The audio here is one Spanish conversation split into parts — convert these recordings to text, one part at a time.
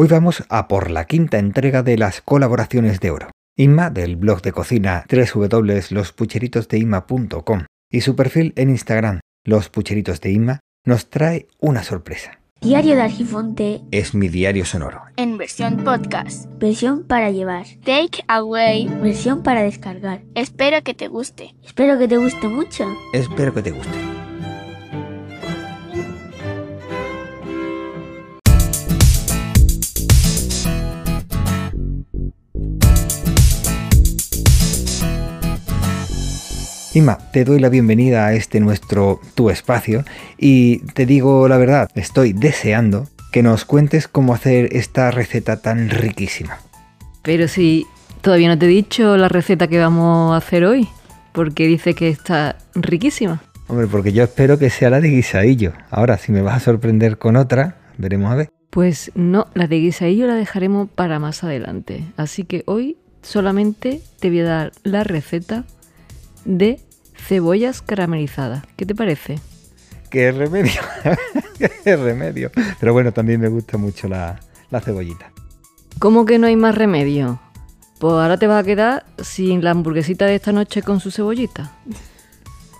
Hoy vamos a por la quinta entrega de las colaboraciones de oro. Inma, del blog de cocina www.lospucheritosdeima.com y su perfil en Instagram, Los Pucheritos de Inma, nos trae una sorpresa. Diario de Argifonte Es mi diario sonoro. en versión podcast. versión para llevar, Take away. versión para descargar. Espero que te guste. Espero que te guste mucho. Espero que te guste. Inma, te doy la bienvenida a este nuestro tu espacio y te digo la verdad, estoy deseando que nos cuentes cómo hacer esta receta tan riquísima. Pero si todavía no te he dicho la receta que vamos a hacer hoy, porque dice que está riquísima. Hombre, porque yo espero que sea la de guisadillo. Ahora, si me vas a sorprender con otra, veremos a ver. Pues no, la de guisadillo la dejaremos para más adelante. Así que hoy solamente te voy a dar la receta de cebollas caramelizadas. ¿Qué te parece? ¡Qué remedio! ¡Qué remedio! Pero bueno, también me gusta mucho la, la cebollita. ¿Cómo que no hay más remedio? Pues ahora te vas a quedar sin la hamburguesita de esta noche con su cebollita.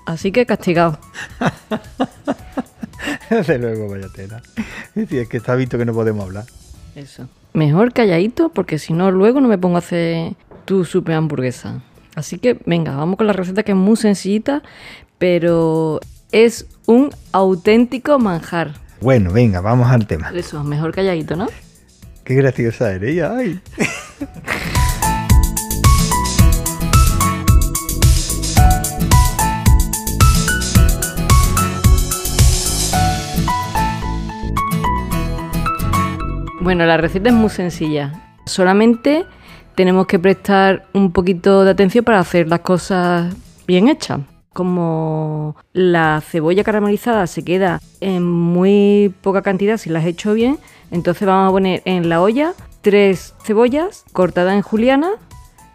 Así que castigado. Desde luego, vaya tela. Sí, es que está visto que no podemos hablar. Eso. Mejor calladito, porque si no, luego no me pongo a hacer tu super hamburguesa. Así que venga, vamos con la receta que es muy sencillita, pero es un auténtico manjar. Bueno, venga, vamos al tema. Eso, mejor calladito, ¿no? Qué graciosa eres, ay. Bueno, la receta es muy sencilla. Solamente tenemos que prestar un poquito de atención para hacer las cosas bien hechas. Como la cebolla caramelizada se queda en muy poca cantidad si las he hecho bien, entonces vamos a poner en la olla tres cebollas cortadas en juliana,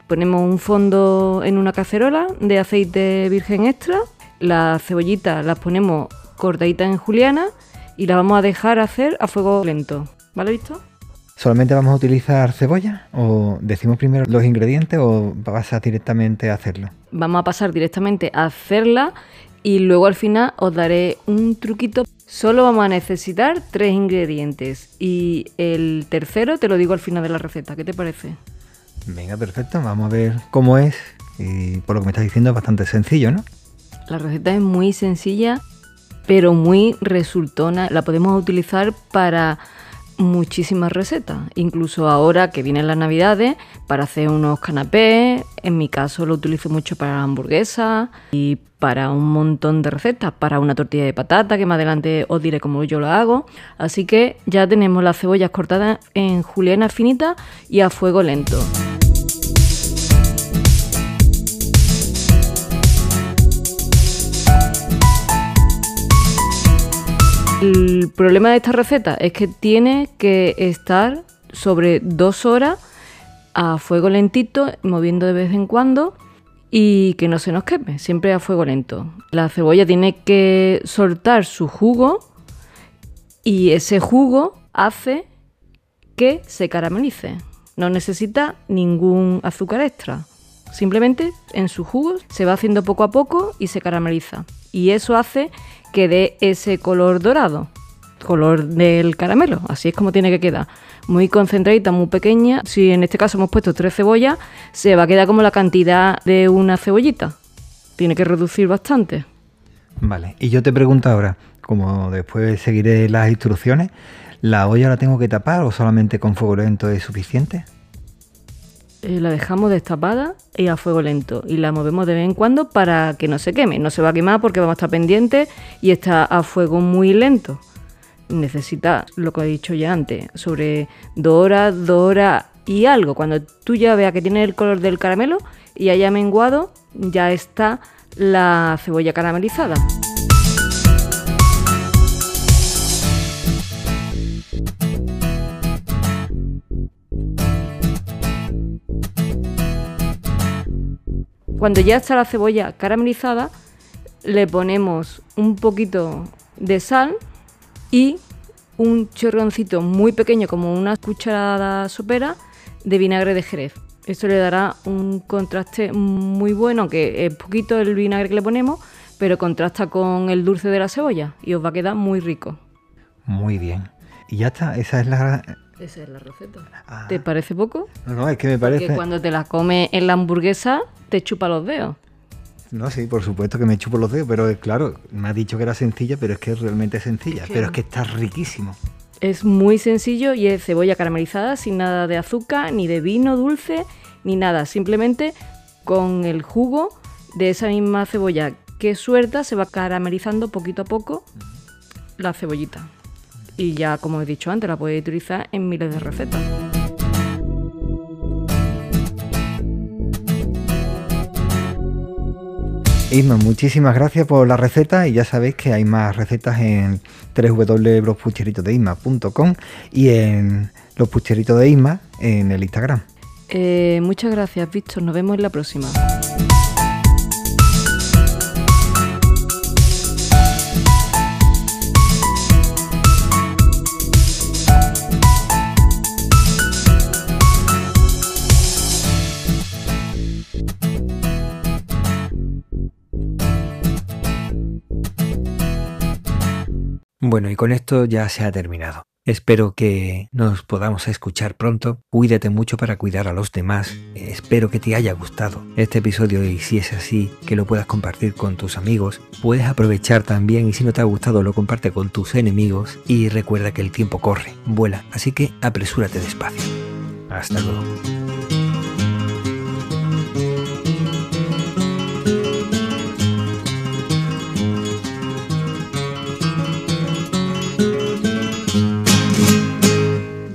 ponemos un fondo en una cacerola de aceite virgen extra, las cebollitas las ponemos cortaditas en juliana y las vamos a dejar hacer a fuego lento. ¿Vale visto? ¿Solamente vamos a utilizar cebolla? ¿O decimos primero los ingredientes o vas a directamente a hacerlo? Vamos a pasar directamente a hacerla y luego al final os daré un truquito. Solo vamos a necesitar tres ingredientes y el tercero te lo digo al final de la receta. ¿Qué te parece? Venga, perfecto. Vamos a ver cómo es. Y por lo que me estás diciendo es bastante sencillo, ¿no? La receta es muy sencilla, pero muy resultona. La podemos utilizar para muchísimas recetas, incluso ahora que vienen las navidades, para hacer unos canapés, en mi caso lo utilizo mucho para hamburguesas y para un montón de recetas, para una tortilla de patata, que más adelante os diré cómo yo lo hago. Así que ya tenemos las cebollas cortadas en juliana finita y a fuego lento. El problema de esta receta es que tiene que estar sobre dos horas a fuego lentito, moviendo de vez en cuando y que no se nos queme, siempre a fuego lento. La cebolla tiene que soltar su jugo y ese jugo hace que se caramelice. No necesita ningún azúcar extra. Simplemente en su jugo se va haciendo poco a poco y se carameliza. Y eso hace que dé ese color dorado, color del caramelo. Así es como tiene que quedar. Muy concentradita, muy pequeña. Si en este caso hemos puesto tres cebollas, se va a quedar como la cantidad de una cebollita. Tiene que reducir bastante. Vale. Y yo te pregunto ahora, como después seguiré las instrucciones, ¿la olla la tengo que tapar o solamente con fuego lento es suficiente? Eh, la dejamos destapada y a fuego lento y la movemos de vez en cuando para que no se queme. No se va a quemar porque vamos a estar pendientes y está a fuego muy lento. Necesita, lo que he dicho ya antes, sobre dos horas, dos horas y algo. Cuando tú ya veas que tiene el color del caramelo y haya menguado, ya está la cebolla caramelizada. Cuando ya está la cebolla caramelizada, le ponemos un poquito de sal y un chorroncito muy pequeño, como una cucharada sopera, de vinagre de Jerez. Esto le dará un contraste muy bueno, que es poquito el vinagre que le ponemos, pero contrasta con el dulce de la cebolla y os va a quedar muy rico. Muy bien. Y ya está, esa es la... Esa es la receta. Ah. ¿Te parece poco? No, no, es que me parece... Que cuando te la comes en la hamburguesa, te chupa los dedos. No, sí, por supuesto que me chupo los dedos, pero eh, claro, me has dicho que era sencilla, pero es que es realmente sencilla. Es que- Pero es que está riquísimo. Es muy sencillo y es cebolla caramelizada sin nada de azúcar, ni de vino dulce, ni nada. Simplemente con el jugo de esa misma cebolla que suelta se va caramelizando poquito a poco la cebollita. Y ya, como he dicho antes, la puedes utilizar en miles de recetas. Isma, muchísimas gracias por la receta y ya sabéis que hay más recetas en www.lospucheritosdeisma.com y en los pucheritos de Isma en el Instagram. Eh, muchas gracias, Víctor. Nos vemos en la próxima. Bueno, y con esto ya se ha terminado. Espero que nos podamos escuchar pronto. Cuídate mucho para cuidar a los demás. Espero que te haya gustado este episodio y si es así, que lo puedas compartir con tus amigos. Puedes aprovechar también y si no te ha gustado lo comparte con tus enemigos y recuerda que el tiempo corre, vuela, así que apresúrate despacio. Hasta luego.